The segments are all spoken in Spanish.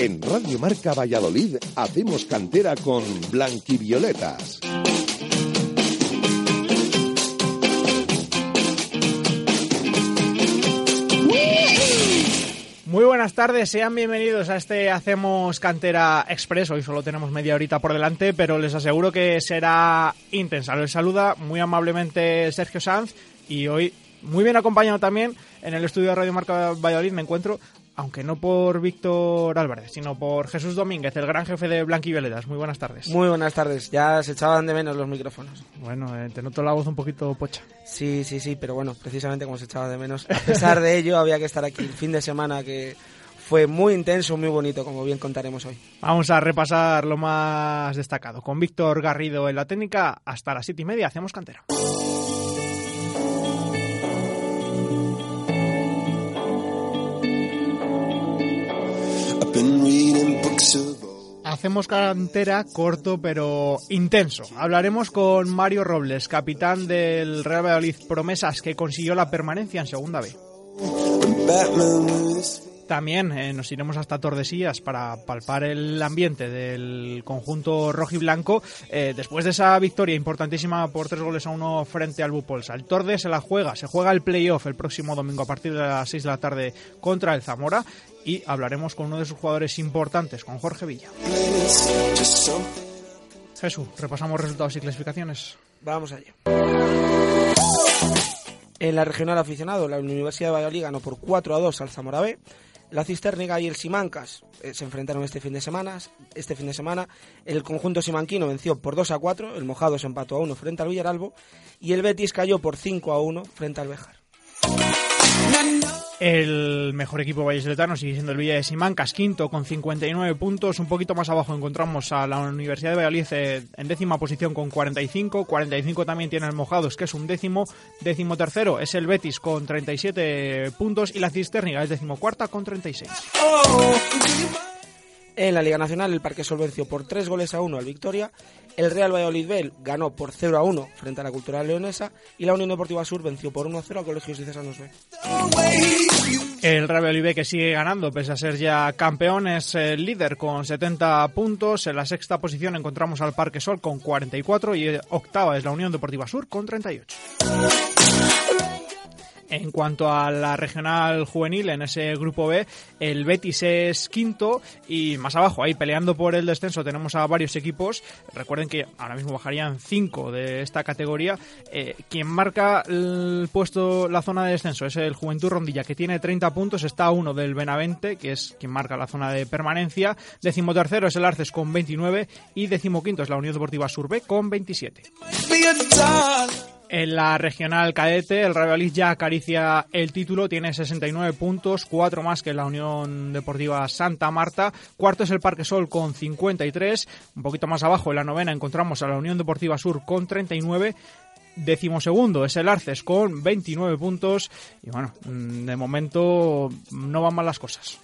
En Radio Marca Valladolid hacemos cantera con Blanquivioletas. Muy buenas tardes, sean bienvenidos a este Hacemos Cantera Express. Hoy solo tenemos media horita por delante, pero les aseguro que será intensa. Les saluda muy amablemente Sergio Sanz y hoy muy bien acompañado también en el estudio de Radio Marca Valladolid me encuentro aunque no por Víctor Álvarez, sino por Jesús Domínguez, el gran jefe de Blanquiveledas. Muy buenas tardes. Muy buenas tardes. Ya se echaban de menos los micrófonos. Bueno, eh, te noto la voz un poquito pocha. Sí, sí, sí, pero bueno, precisamente como se echaba de menos, a pesar de ello, había que estar aquí el fin de semana que fue muy intenso, muy bonito, como bien contaremos hoy. Vamos a repasar lo más destacado. Con Víctor Garrido en la técnica, hasta las siete y media hacemos cantera. Hacemos cantera corto pero intenso. Hablaremos con Mario Robles, capitán del Real Valladolid Promesas, que consiguió la permanencia en Segunda B. También eh, nos iremos hasta Tordesillas para palpar el ambiente del conjunto rojo y blanco eh, después de esa victoria importantísima por tres goles a uno frente al Bupolsa. El Torde se la juega, se juega el playoff el próximo domingo a partir de las 6 de la tarde contra el Zamora y hablaremos con uno de sus jugadores importantes, con Jorge Villa. Jesús, repasamos resultados y clasificaciones. Vamos allá. En la regional aficionado, la Universidad de Valladolid ganó por 4 a 2 al Zamora B. La Cisterniga y el Simancas eh, se enfrentaron este fin de semana. Este fin de semana el conjunto simanquino venció por 2 a 4, el Mojado se empató a 1 frente al Villaralbo y el Betis cayó por 5 a 1 frente al Bejar. El mejor equipo vallesoletano sigue siendo el Villa de Simancas, quinto con 59 puntos. Un poquito más abajo encontramos a la Universidad de Valladolid eh, en décima posición con 45. 45 también tiene el Mojados, que es un décimo. Décimo tercero es el Betis con 37 puntos y la Cisterniga es decimocuarta con 36. En la Liga Nacional, el Parque Sol venció por 3 goles a 1 al Victoria, el Real Valladolid Bell ganó por 0 a 1 frente a la Cultural Leonesa y la Unión Deportiva Sur venció por 1 a 0 a Colegios Cesanos B. El Real Valladolid que sigue ganando, pese a ser ya campeón, es el líder con 70 puntos. En la sexta posición encontramos al Parque Sol con 44 y octava es la Unión Deportiva Sur con 38. En cuanto a la regional juvenil, en ese grupo B, el Betis es quinto y más abajo, ahí peleando por el descenso, tenemos a varios equipos. Recuerden que ahora mismo bajarían cinco de esta categoría. Eh, quien marca el puesto, la zona de descenso es el Juventud Rondilla, que tiene 30 puntos. Está uno del Benavente, que es quien marca la zona de permanencia. Décimo tercero es el Arces con 29 y décimo quinto es la Unión Deportiva Surbe con 27. En la regional cadete, el Valladolid ya acaricia el título, tiene 69 puntos, cuatro más que la Unión Deportiva Santa Marta. Cuarto es el Parque Sol con 53. Un poquito más abajo, en la novena, encontramos a la Unión Deportiva Sur con 39 decimosegundo es el Arces con 29 puntos y bueno, de momento no van mal las cosas.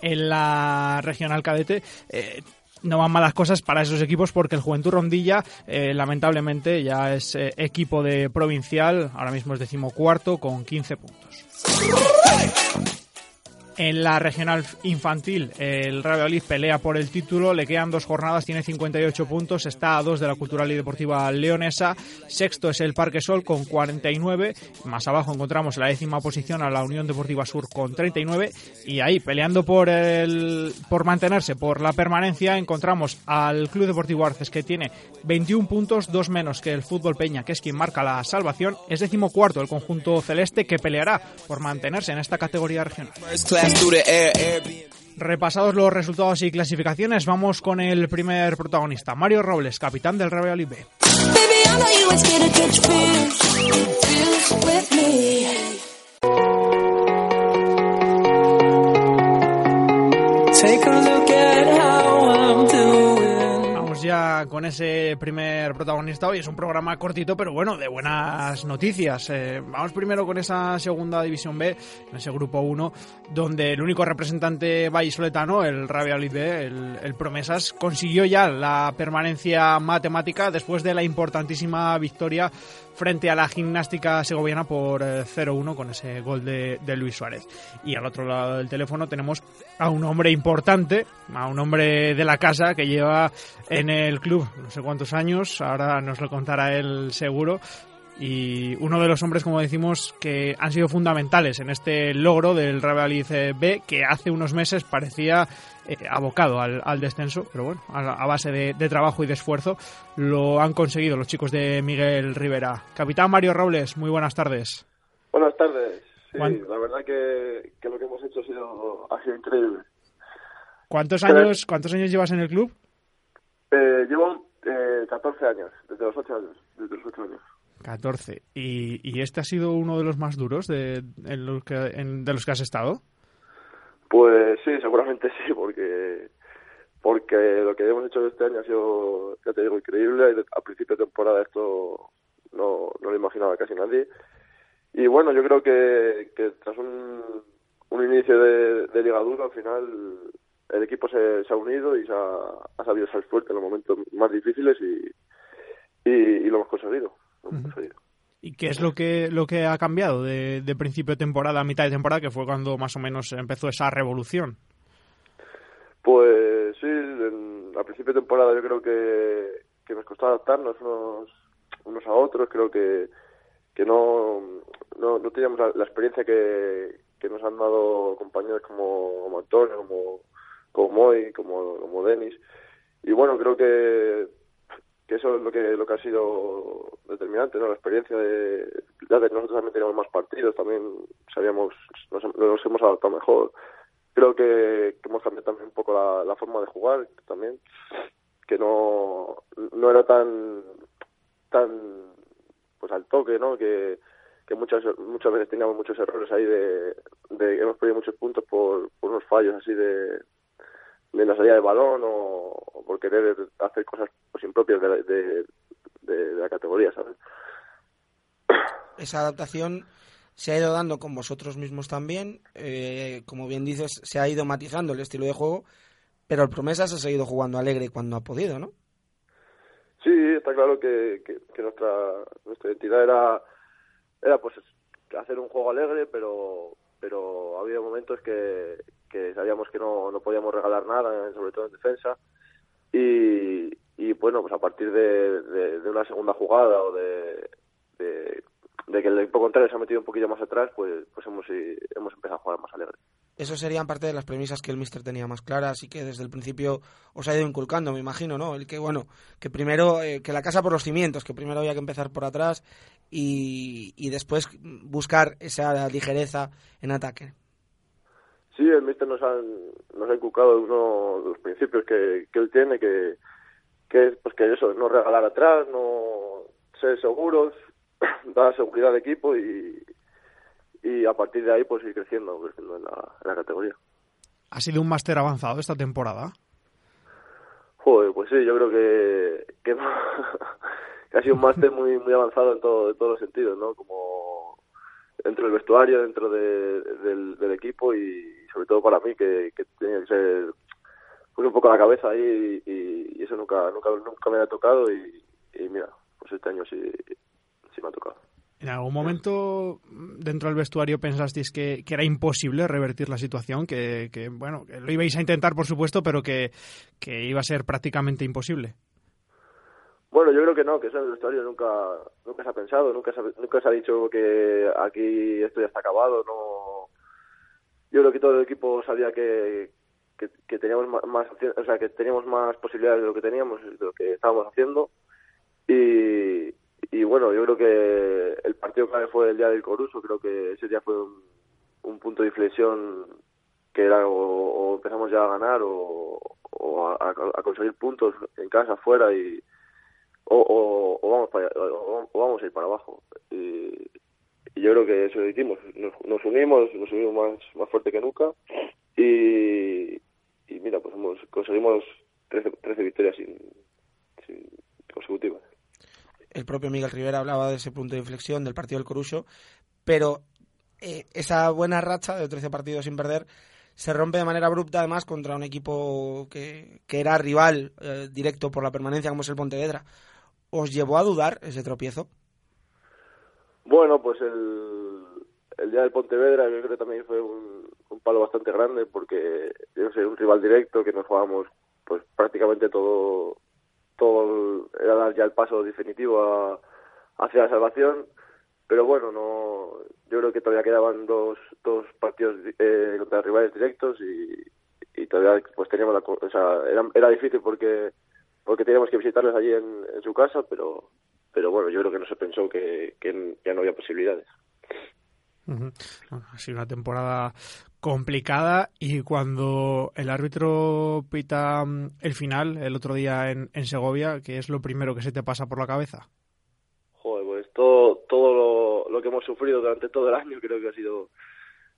En la regional cadete eh, no van malas cosas para esos equipos porque el Juventud Rondilla eh, lamentablemente ya es eh, equipo de provincial, ahora mismo es decimocuarto con 15 puntos. En la regional infantil, el Real Valladolid pelea por el título, le quedan dos jornadas, tiene 58 puntos, está a dos de la Cultural y Deportiva Leonesa. Sexto es el Parque Sol con 49. Más abajo encontramos la décima posición a la Unión Deportiva Sur con 39. Y ahí, peleando por, el, por mantenerse, por la permanencia, encontramos al Club Deportivo Arces que tiene 21 puntos, dos menos que el Fútbol Peña, que es quien marca la salvación. Es decimocuarto el conjunto celeste que peleará por mantenerse en esta categoría regional. Repasados los resultados y clasificaciones, vamos con el primer protagonista, Mario Robles, capitán del Real Valladolid B. con ese primer protagonista. Hoy es un programa cortito, pero bueno, de buenas noticias. Eh, vamos primero con esa segunda división B, en ese grupo 1, donde el único representante vallisoletano, el B, el, el Promesas, consiguió ya la permanencia matemática después de la importantísima victoria frente a la gimnástica segoviana por 0-1 eh, con ese gol de, Luis Suárez. Y al otro lado del teléfono tenemos a un hombre importante, a un hombre de la casa que lleva en el club no sé cuántos años, ahora nos lo contará él seguro, y uno de los hombres, como decimos, que han sido fundamentales en este logro del Real B, que hace unos meses parecía eh, abocado al, descenso, pero bueno, a, base de, trabajo y de esfuerzo lo han conseguido los chicos de Miguel Rivera. Capitán Mario Robles, muy buenas tardes. Buenas tardes. Sí, la verdad que, lo que hemos hecho ha sido, ha sido increíble. ¿Cuántos años, ¿Cuántos años llevas en el club? Eh, llevo eh, 14 años, desde los 8 años. Desde los 8 años. 14. ¿Y, ¿Y, este ha sido uno de los más duros de, en los que, de los que has estado? Pues sí, seguramente sí, porque porque lo que hemos hecho este año ha sido, ya te digo, increíble. A principio de temporada esto no, no lo imaginaba casi nadie. Y bueno, yo creo que, que tras un, un inicio de, de ligadura, al final el equipo se, se ha unido y se ha, sabido ser fuerte en los momentos más difíciles y, y lo hemos conseguido. ¿Y qué es lo que, lo que ha cambiado de, principio de temporada a mitad de temporada, que fue cuando más o menos empezó esa revolución? Pues sí, a principio de temporada yo creo que, que nos costó adaptarnos unos, unos a otros, creo que, que no, no, no teníamos la, experiencia que, que nos han dado compañeros como, como Antonio, como, como Moy, como, como Denis. Y bueno, creo que que eso es lo que lo que ha sido determinante no la experiencia de ya que nosotros también teníamos más partidos también sabíamos nos, nos hemos adaptado mejor. Creo que, hemos cambiado también un poco la, forma de jugar también que no no era tan tan pues al toque no que que muchas muchas veces teníamos muchos errores ahí de, de hemos perdido muchos puntos por, por unos fallos así de de la salida de balón o, por querer hacer cosas pues, impropias de, de, de, la categoría, ¿sabes? Esa adaptación se ha ido dando con vosotros mismos también. Eh, como bien dices, se ha ido matizando el estilo de juego, pero el Promesas ha seguido jugando alegre cuando ha podido, ¿no? Sí, está claro que, que, nuestra, nuestra identidad era, era pues hacer un juego alegre, pero, pero había momentos que, que sabíamos que no, no podíamos regalar nada, sobre todo en defensa. Y, y bueno, pues a partir de, de, una segunda jugada o de, de, que el equipo contrario se ha metido un poquillo más atrás, pues, pues hemos, hemos empezado a jugar más alegre. Eso serían parte de las premisas que el Mister tenía más claras y que desde el principio os ha ido inculcando, me imagino, ¿no? El que, bueno, que primero, eh, que la casa por los cimientos, que primero había que empezar por atrás y, y después buscar esa ligereza en ataque. Sí, el míster nos, ha nos ha inculcado uno de los principios que, que él tiene, que, que es pues que eso, no regalar atrás, no ser seguros, dar seguridad al equipo y, y a partir de ahí pues ir creciendo, creciendo en la, en la categoría. ¿Ha sido un máster avanzado esta temporada? Joder, pues sí, yo creo que, que, ha sido un máster muy muy avanzado en, todo, en todos los sentidos, ¿no? Como dentro del vestuario, dentro de, del, del equipo y sobre todo para mí que, que tenía que ser pues un poco la cabeza ahí y, eso nunca nunca nunca me ha tocado y, mira pues este año sí sí me ha tocado ¿En algún momento dentro del vestuario pensasteis que, que era imposible revertir la situación? Que, que, bueno, que lo ibais a intentar, por supuesto, pero que, que iba a ser prácticamente imposible. Bueno, yo creo que no, que eso en el vestuario nunca, nunca se ha pensado, nunca se, nunca se ha dicho que aquí esto ya está acabado, no, yo creo que todo el equipo sabía que, que, teníamos más, o sea que teníamos más posibilidades de lo que teníamos de lo que estábamos haciendo. Y, bueno yo creo que el partido clave fue el día del Coruso. Creo que ese día fue un, punto de inflexión que era o, empezamos ya a ganar o, a, conseguir puntos en casa afuera y o, o, vamos para o, vamos a ir para abajo. Y, y yo creo que eso lo hicimos. Nos, unimos, nos unimos más, más fuerte que nunca. Y, y conseguimos 13, 13 victorias sin, sin consecutivas. El propio Miguel Rivera hablaba de ese punto de inflexión del partido del Corucho, pero eh, esa buena racha de 13 partidos sin perder se rompe de manera abrupta además contra un equipo que, que era rival eh, directo por la permanencia como es el Pontevedra. ¿Os llevó a dudar ese tropiezo? Bueno, pues el, el día del Pontevedra yo creo que también fue un, palo bastante grande porque yo sé, un rival directo que nos jugábamos pues prácticamente todo todo era dar ya el paso definitivo a, hacia la salvación. Pero bueno no yo creo que todavía quedaban dos dos partidos eh, contra rivales directos y, y todavía pues teníamos la, o sea era, era difícil porque porque teníamos que visitarles allí en, su casa pero pero bueno yo creo que no se pensó que ya no había posibilidades Bueno, ha sido una temporada complicada y cuando el árbitro pita mm, el final el otro día en, Segovia, ¿qué es lo primero que se te pasa por la cabeza? Joder, pues todo, todo lo, que hemos sufrido durante todo el año creo que ha sido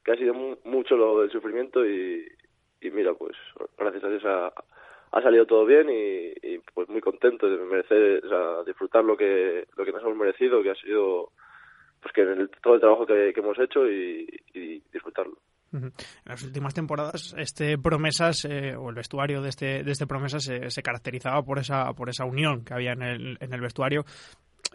que ha sido mu mucho lo del sufrimiento y, mira, pues gracias a Dios ha, salido todo bien y, y, pues muy contento de merecer, o sea, disfrutar lo que lo que nos hemos merecido, que ha sido pues que el, todo el trabajo que, hemos hecho y, disfrutarlo. En las últimas temporadas, este Promesas, eh, o el vestuario de este, de este Promesas, se, se, caracterizaba por esa, por esa unión que había en el, en el vestuario.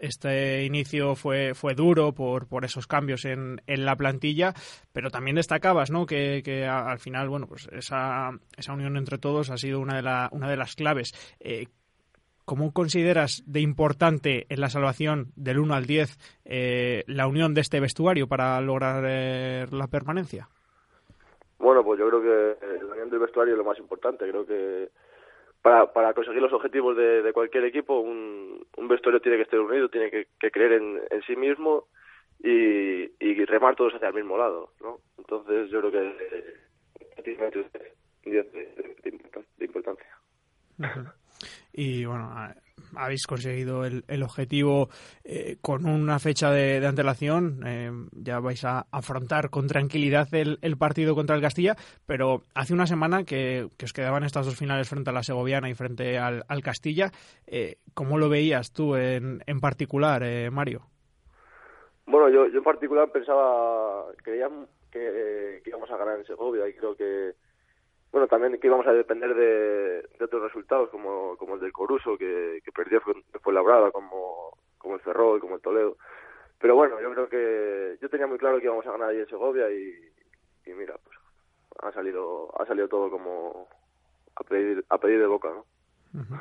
Este inicio fue, fue duro por, por esos cambios en, en la plantilla, pero también destacabas ¿no? que, que al final bueno, pues esa, esa unión entre todos ha sido una de, la, una de las claves. Eh, ¿Cómo consideras de importante en la salvación del 1 al 10 eh, la unión de este vestuario para lograr eh, la permanencia? Bueno, pues yo creo que la unión del vestuario es lo más importante. Creo que para, para conseguir los objetivos de, de cualquier equipo, un, un, vestuario tiene que estar unido, tiene que, que creer en, en, sí mismo y, y, remar todos hacia el mismo lado, ¿no? Entonces yo creo que es de, de, de importancia. Uh -huh. Y bueno, habéis conseguido el, el objetivo eh, con una fecha de, antelación. Eh, ya vais a afrontar con tranquilidad el, el, partido contra el Castilla, pero hace una semana que, que, os quedaban estas dos finales frente a la Segoviana y frente al, al Castilla. Eh, ¿Cómo lo veías tú en, en particular, eh, Mario? Bueno, yo, yo en particular pensaba, creía que, que íbamos a ganar en Segovia y creo que bueno, también que íbamos a depender de, otros resultados como, como el del Coruso, que, que perdió fue, labrada, como, como el Ferrol, como el Toledo. Pero bueno, yo creo que yo tenía muy claro que íbamos a ganar ahí en Segovia y, mira, pues ha salido, ha salido todo como a pedir, a pedir de boca, ¿no? Uh.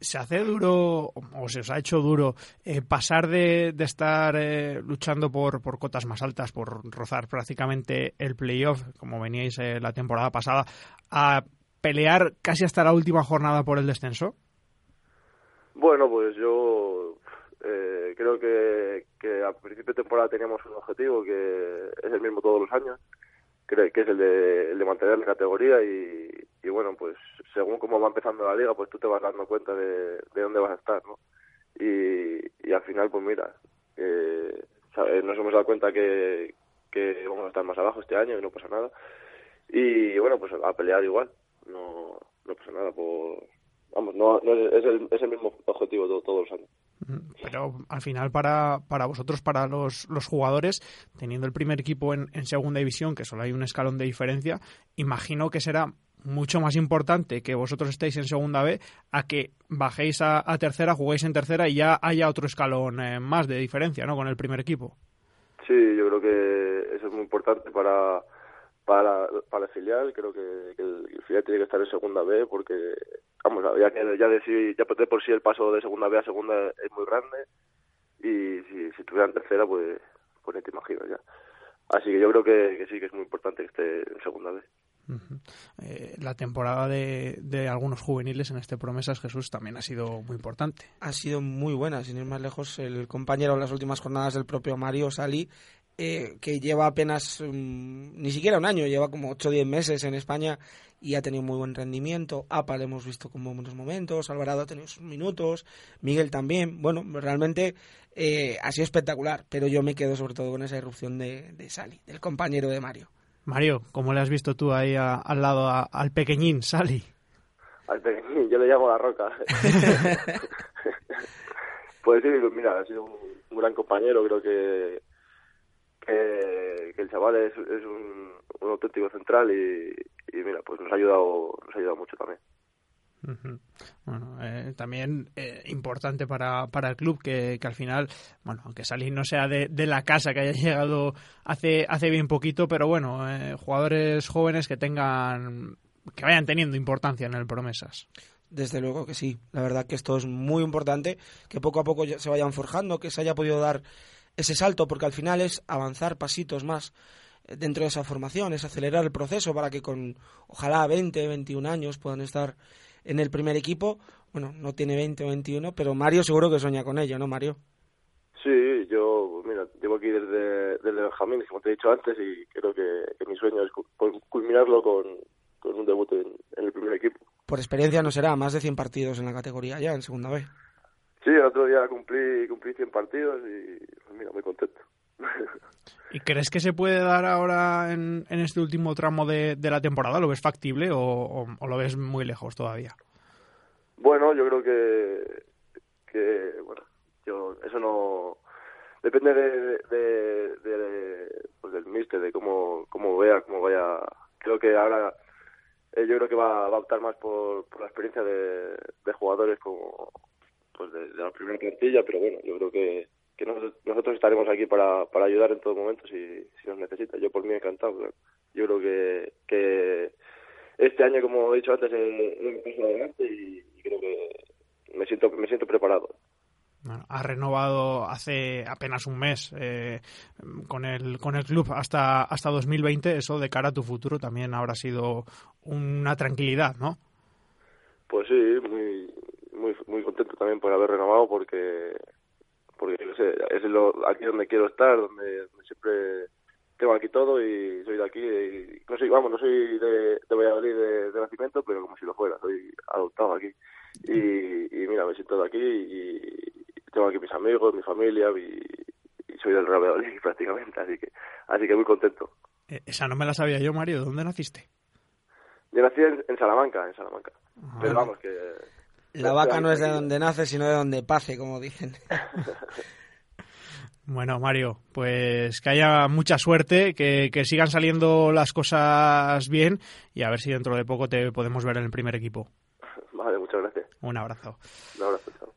¿Se hace duro o se os ha hecho duro eh, pasar de, de estar eh, luchando por, por cotas más altas, por rozar prácticamente el playoff, como veníais eh, la temporada pasada, a pelear casi hasta la última jornada por el descenso? Bueno, pues yo eh, creo que, que a principio de temporada teníamos un objetivo que es el mismo todos los años, que es el de, el de mantener la categoría y, y, bueno, pues según cómo va empezando la liga, pues tú te vas dando cuenta de, de dónde vas a estar, ¿no? Y, y al final, pues mira, eh, nos hemos dado cuenta que, que vamos a estar más abajo este año y no pasa nada. Y bueno, pues a pelear igual, no, no pasa nada por... Vamos, no, no es, el, es el mismo objetivo todo, todos los años. Pero al final para, para vosotros, para los, los jugadores, teniendo el primer equipo en, en segunda división, que solo hay un escalón de diferencia, imagino que será mucho más importante que vosotros estéis en segunda B a que bajéis a, tercera, juguéis en tercera y ya haya otro escalón eh, más de diferencia, ¿no? Con el primer equipo. Sí, yo creo que eso es muy importante para para, para el filial, creo que, que el filial tiene que estar en segunda B porque, vamos, ya, ya, de, ya de por sí el paso de segunda B a segunda es muy grande y si, si estuvieran tercera, pues, pues ni te imaginas ya. Así que yo creo que, que sí que es muy importante que esté en segunda B. Uh -huh. eh, la temporada de, de, algunos juveniles en este Promesas Jesús también ha sido muy importante. Ha sido muy buena, sin ir más lejos, el compañero en las últimas jornadas del propio Mario Sali eh, que lleva apenas um, ni siquiera un año, lleva como 8 o 10 meses en España y ha tenido muy buen rendimiento. APA le hemos visto con buenos momentos, Alvarado ha tenido sus minutos, Miguel también. Bueno, realmente eh, ha sido espectacular, pero yo me quedo sobre todo con esa irrupción de, de Sali, del compañero de Mario. Mario, ¿cómo le has visto tú ahí a, al lado a, al pequeñín Sali? al pequeñín, yo le llamo la roca. pues sí, mira, ha sido un, gran compañero, creo que, que, el chaval es, es un, auténtico central y, y, mira, pues nos ha ayudado, nos ha ayudado mucho también. Bueno, eh, también eh, importante para, para el club que, que, al final, bueno, aunque Salín no sea de, de, la casa, que haya llegado hace, hace bien poquito, pero bueno, eh, jugadores jóvenes que tengan, que vayan teniendo importancia en el Promesas. Desde luego que sí, la verdad que esto es muy importante, que poco a poco se vayan forjando, que se haya podido dar ese salto, porque al final es avanzar pasitos más dentro de esa formación, es acelerar el proceso para que con ojalá 20, 21 años puedan estar en el primer equipo. Bueno, no tiene 20 o 21, pero Mario seguro que sueña con ello, ¿no, Mario? Sí, yo, mira, llevo aquí desde, desde Benjamín, como te he dicho antes, y creo que, mi sueño es culminarlo con, un debut en, el primer equipo. Por experiencia no será, más de 100 partidos en la categoría ya, en segunda vez. Sí, el otro día cumplí, cumplí 100 partidos y, pues mira, muy contento. ¿Y crees que se puede dar ahora en, en este último tramo de, de, la temporada? ¿Lo ves factible o, o, lo ves muy lejos todavía? Bueno, yo creo que, que bueno, yo eso no depende de, de, de pues del míster, de cómo, cómo vea, cómo vaya. Creo que ahora eh, yo creo que va, va, a optar más por, por la experiencia de, de jugadores como pues de, de la primera plantilla, pero bueno, yo creo que que nosotros, estaremos aquí para, para ayudar en todo momento si, si nos necesita. Yo por mí encantado. Yo creo que, que este año, como he dicho antes, he, he adelante y, creo que me siento, me siento preparado. Bueno, ha renovado hace apenas un mes eh, con el con el club hasta hasta 2020 eso de cara a tu futuro también habrá sido una tranquilidad no pues sí muy muy muy contento también por haber renovado porque porque es lo, aquí donde quiero estar, donde, siempre tengo aquí todo y soy de aquí. Y, no soy, vamos, no soy de, de Valladolid de, nacimiento, pero como si lo fuera, soy adoptado aquí. Y, mira, me siento de aquí y tengo aquí mis amigos, mi familia y, soy del Real Valladolid prácticamente, así que, así que muy contento. Eh, esa no me la sabía yo, Mario. ¿Dónde naciste? Yo nací en, Salamanca, en Salamanca. Ah. Pero vamos, que la vaca no es de donde nace, sino de donde pase, como dicen. Bueno, Mario, pues que haya mucha suerte, que, que, sigan saliendo las cosas bien y a ver si dentro de poco te podemos ver en el primer equipo. Vale, muchas gracias. Un abrazo. Un abrazo, chao.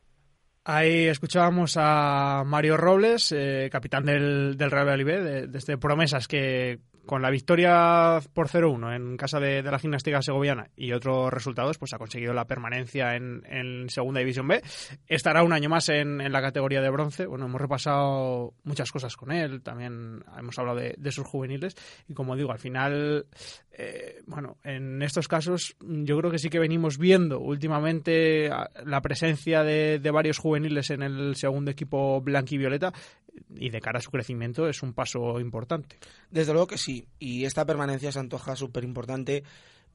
Ahí escuchábamos a Mario Robles, eh, capitán del, del Real Valladolid, de, de este Promesas, que con la victoria por 0-1 en casa de, la gimnástica segoviana y otros resultados, pues ha conseguido la permanencia en, Segunda División B. Estará un año más en, la categoría de bronce. Bueno, hemos repasado muchas cosas con él, también hemos hablado de, sus juveniles y como digo, al final, eh, bueno, en estos casos yo creo que sí que venimos viendo últimamente la presencia de, de varios juveniles en el segundo equipo blanquivioleta y de cara a su crecimiento es un paso importante. Desde luego que sí, y esta permanencia se antoja súper importante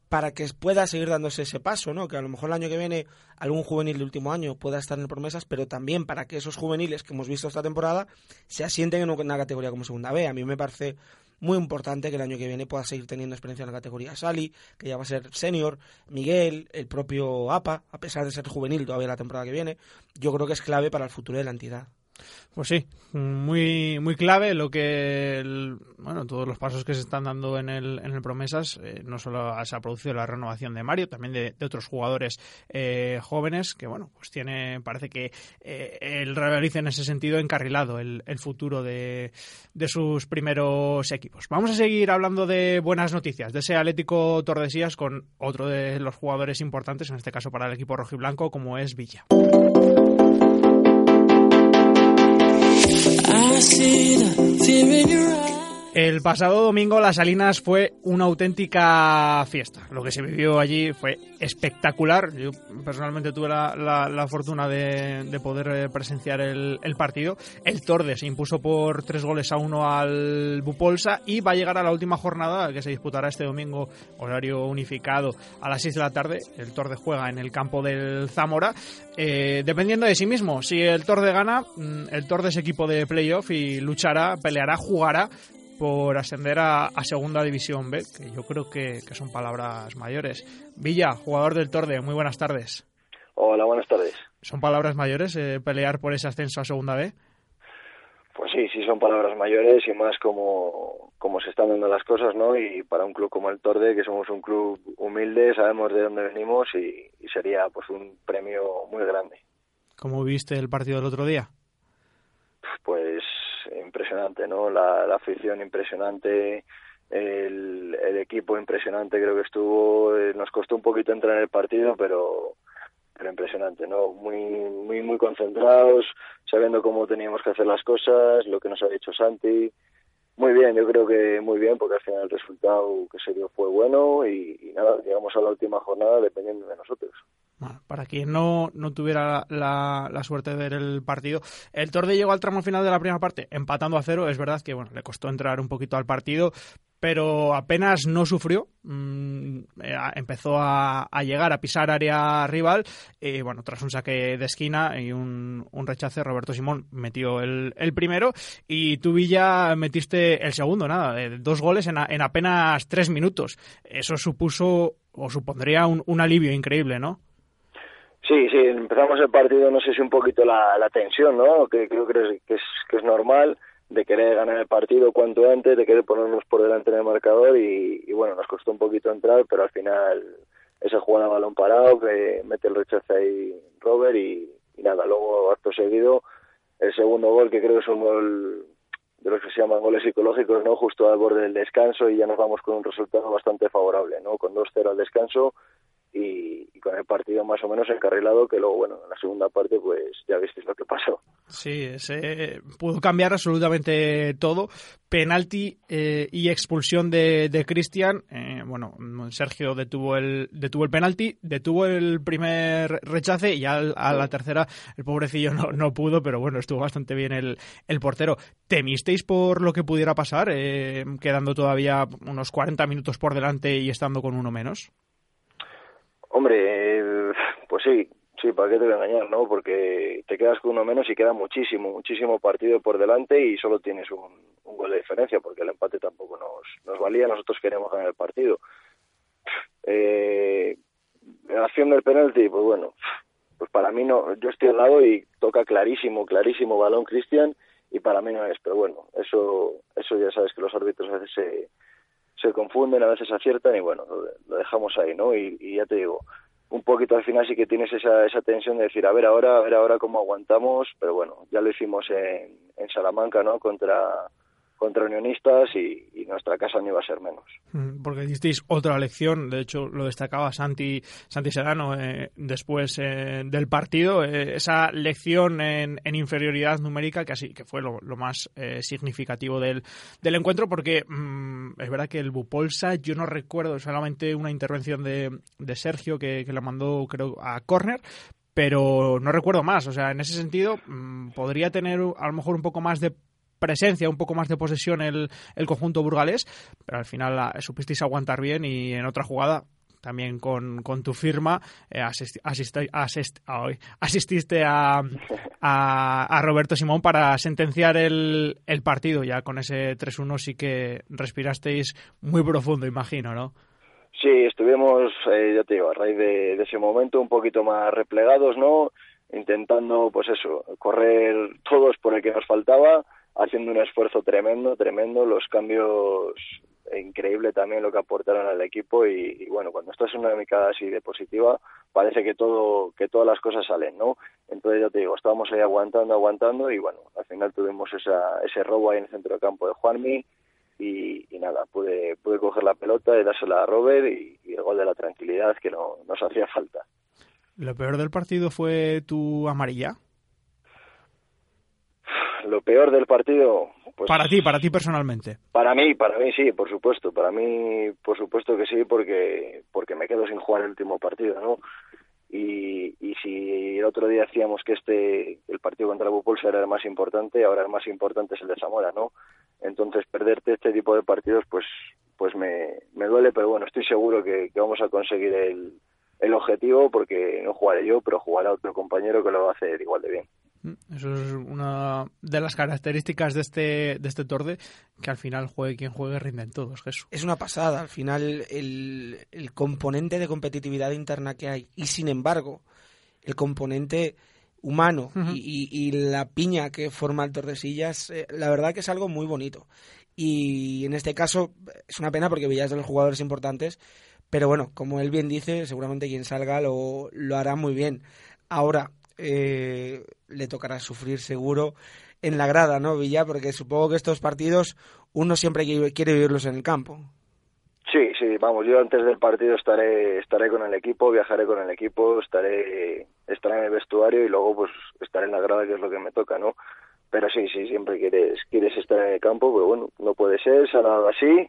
para que pueda seguir dándose ese paso, ¿no? Que a lo mejor el año que viene algún juvenil de último año pueda estar en promesas, pero también para que esos juveniles que hemos visto esta temporada se asienten en una categoría como segunda B. A mí me parece muy importante que el año que viene pueda seguir teniendo experiencia en la categoría Sali, que ya va a ser senior, Miguel, el propio APA, a pesar de ser juvenil todavía la temporada que viene. Yo creo que es clave para el futuro de la entidad. Pues sí, muy muy clave lo que bueno todos los pasos que se están dando en el en el promesas eh, no solo se ha producido la renovación de Mario también de, otros jugadores eh, jóvenes que bueno pues tiene parece que eh, el Real en ese sentido encarrilado el, el futuro de, de, sus primeros equipos vamos a seguir hablando de buenas noticias de ese Atlético Tordesillas con otro de los jugadores importantes en este caso para el equipo rojiblanco como es Villa. I see the fear in your eyes. El pasado domingo Las Salinas fue una auténtica fiesta. Lo que se vivió allí fue espectacular. Yo personalmente tuve la, fortuna de, poder eh, presenciar el, partido. El Torde se impuso por tres goles a uno al Bupolsa y va a llegar a la última jornada que se disputará este domingo, horario unificado, a las 6 de la tarde. El Torde juega en el campo del Zamora, eh, dependiendo de sí mismo. Si el Torde gana, mm, el Torde es equipo de playoff y luchará, peleará, jugará por ascender a, Segunda División B, que yo creo que, son palabras mayores. Villa, jugador del Torde, muy buenas tardes. Hola, buenas tardes. ¿Son palabras mayores eh, pelear por ese ascenso a Segunda B? Pues sí, sí son palabras mayores y más como, como se están dando las cosas, ¿no? Y para un club como el Torde, que somos un club humilde, sabemos de dónde venimos y, y sería pues un premio muy grande. ¿Cómo viste el partido del otro día? Pues impresionante, ¿no? La, afición impresionante, el, el, equipo impresionante creo que estuvo, eh, nos costó un poquito entrar en el partido, pero pero impresionante, ¿no? Muy, muy, muy concentrados, sabiendo cómo teníamos que hacer las cosas, lo que nos ha dicho Santi. Muy bien, yo creo que muy bien, porque al final el resultado que se dio fue bueno y, nada, llegamos a la última jornada dependiendo de nosotros. Para quien no, no tuviera la, la, suerte de ver el partido, el Torde llegó al tramo final de la primera parte empatando a cero. Es verdad que bueno le costó entrar un poquito al partido, pero apenas no sufrió, mm, eh, empezó a, llegar, a pisar área rival, y bueno, tras un saque de esquina y un, rechace, Roberto Simón metió el, primero, y tú Villa metiste el segundo, nada, dos goles en, apenas tres minutos. Eso supuso o supondría un, alivio increíble, ¿no? Sí, sí, empezamos el partido, no sé si un poquito la, tensión, ¿no? Que creo que es, que es normal de querer ganar el partido cuanto antes, de querer ponernos por delante en el marcador y, bueno, nos costó un poquito entrar, pero al final esa jugada balón parado que mete el rechazo ahí Robert y, nada, luego acto seguido el segundo gol que creo que es un gol de los que se llaman goles psicológicos, ¿no? Justo al borde del descanso y ya nos vamos con un resultado bastante favorable, ¿no? Con 2-0 al descanso y, con el partido más o menos encarrilado, que luego, bueno, en la segunda parte, pues ya visteis lo que pasó. Sí, ese pudo cambiar absolutamente todo. Penalti eh, y expulsión de, de Cristian. Eh, bueno, Sergio detuvo el, detuvo el penalti, detuvo el primer rechace y ya a la tercera el pobrecillo no, no pudo, pero bueno, estuvo bastante bien el, el portero. ¿Temisteis por lo que pudiera pasar, eh, quedando todavía unos 40 minutos por delante y estando con uno menos? Hombre, pues sí, sí, ¿para qué te voy a engañar, no? Porque te quedas con uno menos y queda muchísimo, muchísimo partido por delante y solo tienes un, gol de diferencia, porque el empate tampoco nos, nos valía, nosotros queríamos ganar el partido. Eh, acción del penalti, pues bueno, pues para mí no, yo estoy al lado y toca clarísimo, clarísimo balón Cristian y para mí no es, pero bueno, eso, eso ya sabes que los árbitros a veces se se confunden, a veces aciertan y bueno, lo, dejamos ahí, ¿no? Y, ya te digo, un poquito al final sí que tienes esa, esa tensión de decir, a ver ahora, a ver ahora cómo aguantamos, pero bueno, ya lo hicimos en, en Salamanca, ¿no? Contra, contra unionistas y, nuestra casa no iba a ser menos. Mm, porque hicisteis otra lección, de hecho lo destacaba Santi, Santi Serrano eh, después eh, del partido, eh, esa lección en, inferioridad numérica que así que fue lo, más significativo del, del encuentro porque mm, es verdad que el Bupolsa yo no recuerdo solamente una intervención de, de Sergio que, que la mandó creo a córner, pero no recuerdo más. O sea, en ese sentido, mm, podría tener a lo mejor un poco más de presencia, un poco más de posesión el, el conjunto burgalés, pero al final la, supisteis aguantar bien y en otra jugada también con, con tu firma eh, asististe a, a, Roberto Simón para sentenciar el, el partido. Ya con ese 3-1 sí que respirasteis muy profundo, imagino, ¿no? Sí, estuvimos, eh, ya te digo, a raíz de, de, ese momento un poquito más replegados, ¿no? Intentando, pues eso, correr todos por el que nos faltaba haciendo un esfuerzo tremendo, tremendo, los cambios increíble también lo que aportaron al equipo y, bueno cuando estás en una dinámica así de positiva parece que todo que todas las cosas salen no entonces ya te digo estábamos ahí aguantando aguantando y bueno al final tuvimos esa, ese robo ahí en el centro de campo de Juanmi y, nada pude pude coger la pelota y dársela a Robert y, y el gol de la tranquilidad que no nos hacía falta. Lo peor del partido fue tu amarilla lo peor del partido. Pues, para ti, para ti personalmente. Para mí, para mí sí, por supuesto. Para mí, por supuesto que sí, porque porque me quedo sin jugar el último partido, ¿no? Y, y si el otro día decíamos que este el partido contra el Bupolsa era el más importante, ahora el más importante es el de Zamora, ¿no? Entonces perderte este tipo de partidos, pues pues me, me duele, pero bueno, estoy seguro que, que vamos a conseguir el, el objetivo porque no jugaré yo, pero jugará otro compañero que lo va a hacer igual de bien. Mm, eso es una de las características de este, de este torde, que al final juegue quien juegue, rinden todos, Jesús. Es una pasada, al final el, el componente de competitividad interna que hay y sin embargo el componente humano y, la piña que forma el Tordesillas, eh, la verdad que es algo muy bonito. Y en este caso es una pena porque Villas es de los jugadores importantes, pero bueno, como él bien dice, seguramente quien salga lo, lo hará muy bien. Ahora, eh, le tocará sufrir seguro en la grada, ¿no, Villa? Porque supongo que estos partidos uno siempre quiere vivirlos en el campo. Sí, sí, vamos, yo antes del partido estaré estaré con el equipo, viajaré con el equipo, estaré estaré en el vestuario y luego pues estaré en la grada que es lo que me toca, ¿no? Pero sí, sí, siempre quieres quieres estar en el campo, pero bueno, no puede ser, se ha dado así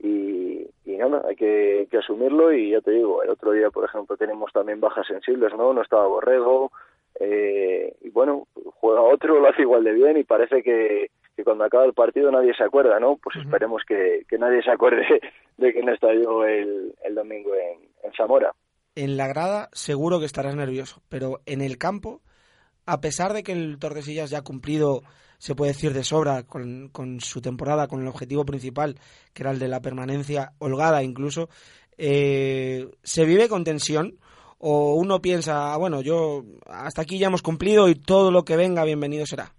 y, y nada, hay que, que asumirlo y ya te digo, el otro día, por ejemplo, tenemos también bajas sensibles, ¿no? No estaba Borrego, eh, y bueno, juega otro, lo hace igual de bien y parece que, que cuando acaba el partido nadie se acuerda, ¿no? Pues esperemos que, que, nadie se acuerde de que no estalló el, el domingo en, en Zamora. En la grada seguro que estarás nervioso, pero en el campo, a pesar de que el Tordesillas ya ha cumplido, se puede decir de sobra, con, con su temporada, con el objetivo principal, que era el de la permanencia holgada incluso, eh, se vive con tensión o uno piensa, ah, bueno, yo hasta aquí ya hemos cumplido y todo lo que venga bienvenido será?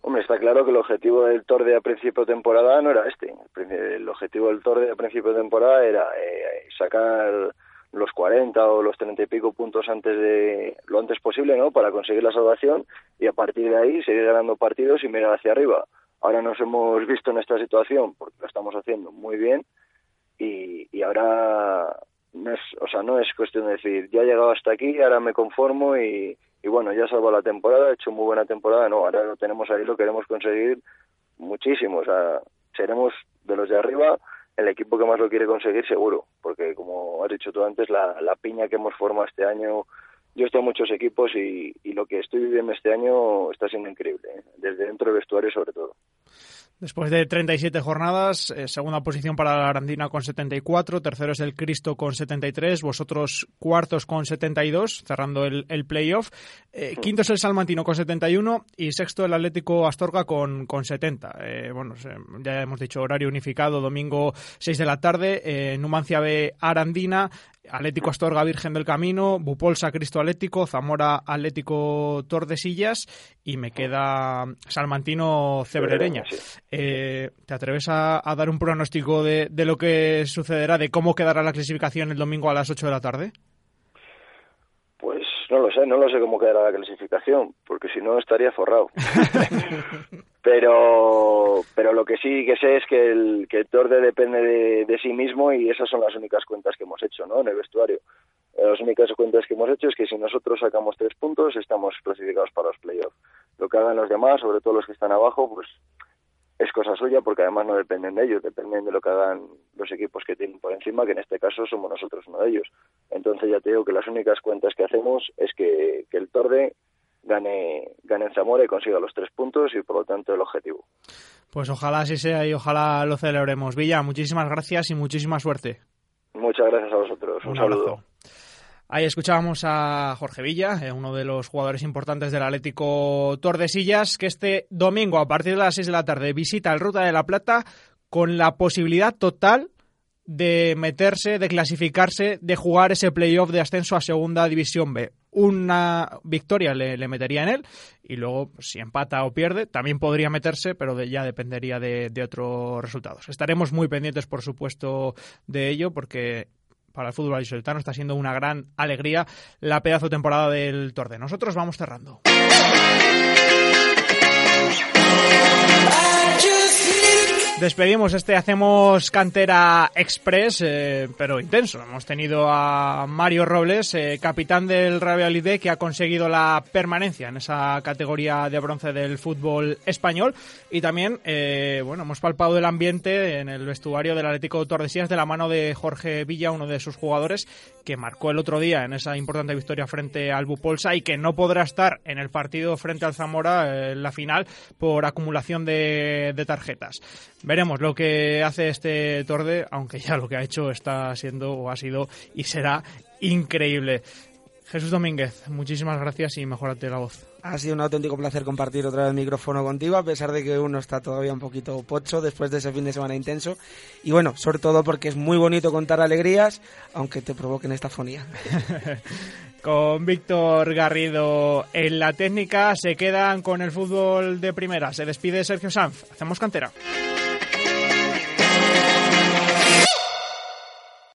Hombre, está claro que el objetivo del Torde a principio de temporada no era este. El objetivo del Torde a principio de temporada era eh, sacar los 40 o los 30 y pico puntos antes de lo antes posible, ¿no? Para conseguir la salvación y a partir de ahí seguir ganando partidos y mirar hacia arriba. Ahora nos hemos visto en esta situación porque lo estamos haciendo muy bien y, y ahora no es, o sea, no es cuestión de decir, ya he llegado hasta aquí, ahora me conformo y, bueno, ya salvo la temporada, he hecho muy buena temporada, no, ahora lo tenemos ahí, lo queremos conseguir muchísimo, o sea, seremos de los de arriba el equipo que más lo quiere conseguir seguro, porque como has dicho tú antes, la, piña que hemos formado este año, yo estoy en muchos equipos y, y lo que estoy viviendo este año está siendo increíble, ¿eh? desde dentro del vestuario sobre todo. Después de 37 jornadas, eh, segunda posición para la Arandina con 74, tercero es el Cristo con 73, vosotros cuartos con 72, cerrando el, el playoff, eh, quinto es el Salmantino con 71 y sexto el Atlético Astorga con, con 70. Eh, bueno, ya hemos dicho horario unificado, domingo 6 de la tarde, Numancia B Arandina, Atlético Astorga Virgen del Camino, Bupolsa Cristo Atlético, Zamora Atlético Tordesillas y me queda Salmantino Cebrereña. Eh, ¿Te atreves a, a, dar un pronóstico de, de, lo que sucederá, de cómo quedará la clasificación el domingo a las 8 de la tarde? No lo sé, no lo sé cómo quedará la clasificación, porque si no estaría forrado. pero pero lo que sí que sé es que el, que el Torde depende de, de, sí mismo y esas son las únicas cuentas que hemos hecho ¿no? en el vestuario. Las únicas cuentas que hemos hecho es que si nosotros sacamos tres puntos estamos clasificados para los playoffs. Lo que hagan los demás, sobre todo los que están abajo, pues es cosa suya porque además no dependen de ellos, dependen de lo que hagan los equipos que tienen por encima, que en este caso somos nosotros uno de ellos. Entonces ya te digo que las únicas cuentas que hacemos es que, que el Torde gane, gane en Zamora y consiga los tres puntos y por lo tanto el objetivo. Pues ojalá así sea y ojalá lo celebremos. Villa, muchísimas gracias y muchísima suerte. Muchas gracias a vosotros. Un, Un saludo. Ahí escuchábamos a Jorge Villa, eh, uno de los jugadores importantes del Atlético Tordesillas, que este domingo a partir de las 6 de la tarde visita el Ruta de la Plata con la posibilidad total de meterse, de clasificarse, de jugar ese playoff de ascenso a Segunda División B. Una victoria le, metería en él y luego si empata o pierde también podría meterse, pero ya dependería de, de otros resultados. Estaremos muy pendientes, por supuesto, de ello porque para el fútbol vallisoletano está siendo una gran alegría la pedazo temporada del Torde. Nosotros vamos cerrando. Despedimos este Hacemos Cantera Express, eh, pero intenso. Hemos tenido a Mario Robles, eh, capitán del Real que ha conseguido la permanencia en esa categoría de bronce del fútbol español. Y también, eh, bueno, hemos palpado el ambiente en el vestuario del Atlético Tordesillas de la mano de Jorge Villa, uno de sus jugadores, que marcó el otro día en esa importante victoria frente al Bupolsa y que no podrá estar en el partido frente al Zamora en la final por acumulación de tarjetas. Veremos lo que hace este Torde, aunque ya lo que ha hecho está siendo o ha sido y será increíble. Jesús Domínguez, muchísimas gracias y mejorate la voz. Ha sido un auténtico placer compartir otra vez el micrófono contigo, a pesar de que uno está todavía un poquito pocho después de ese fin de semana intenso. Y bueno, sobre todo porque es muy bonito contar alegrías, aunque te provoquen esta fonía. con Víctor Garrido en la técnica, se quedan con el fútbol de primera. Se despide Sergio Sanz. Hacemos cantera.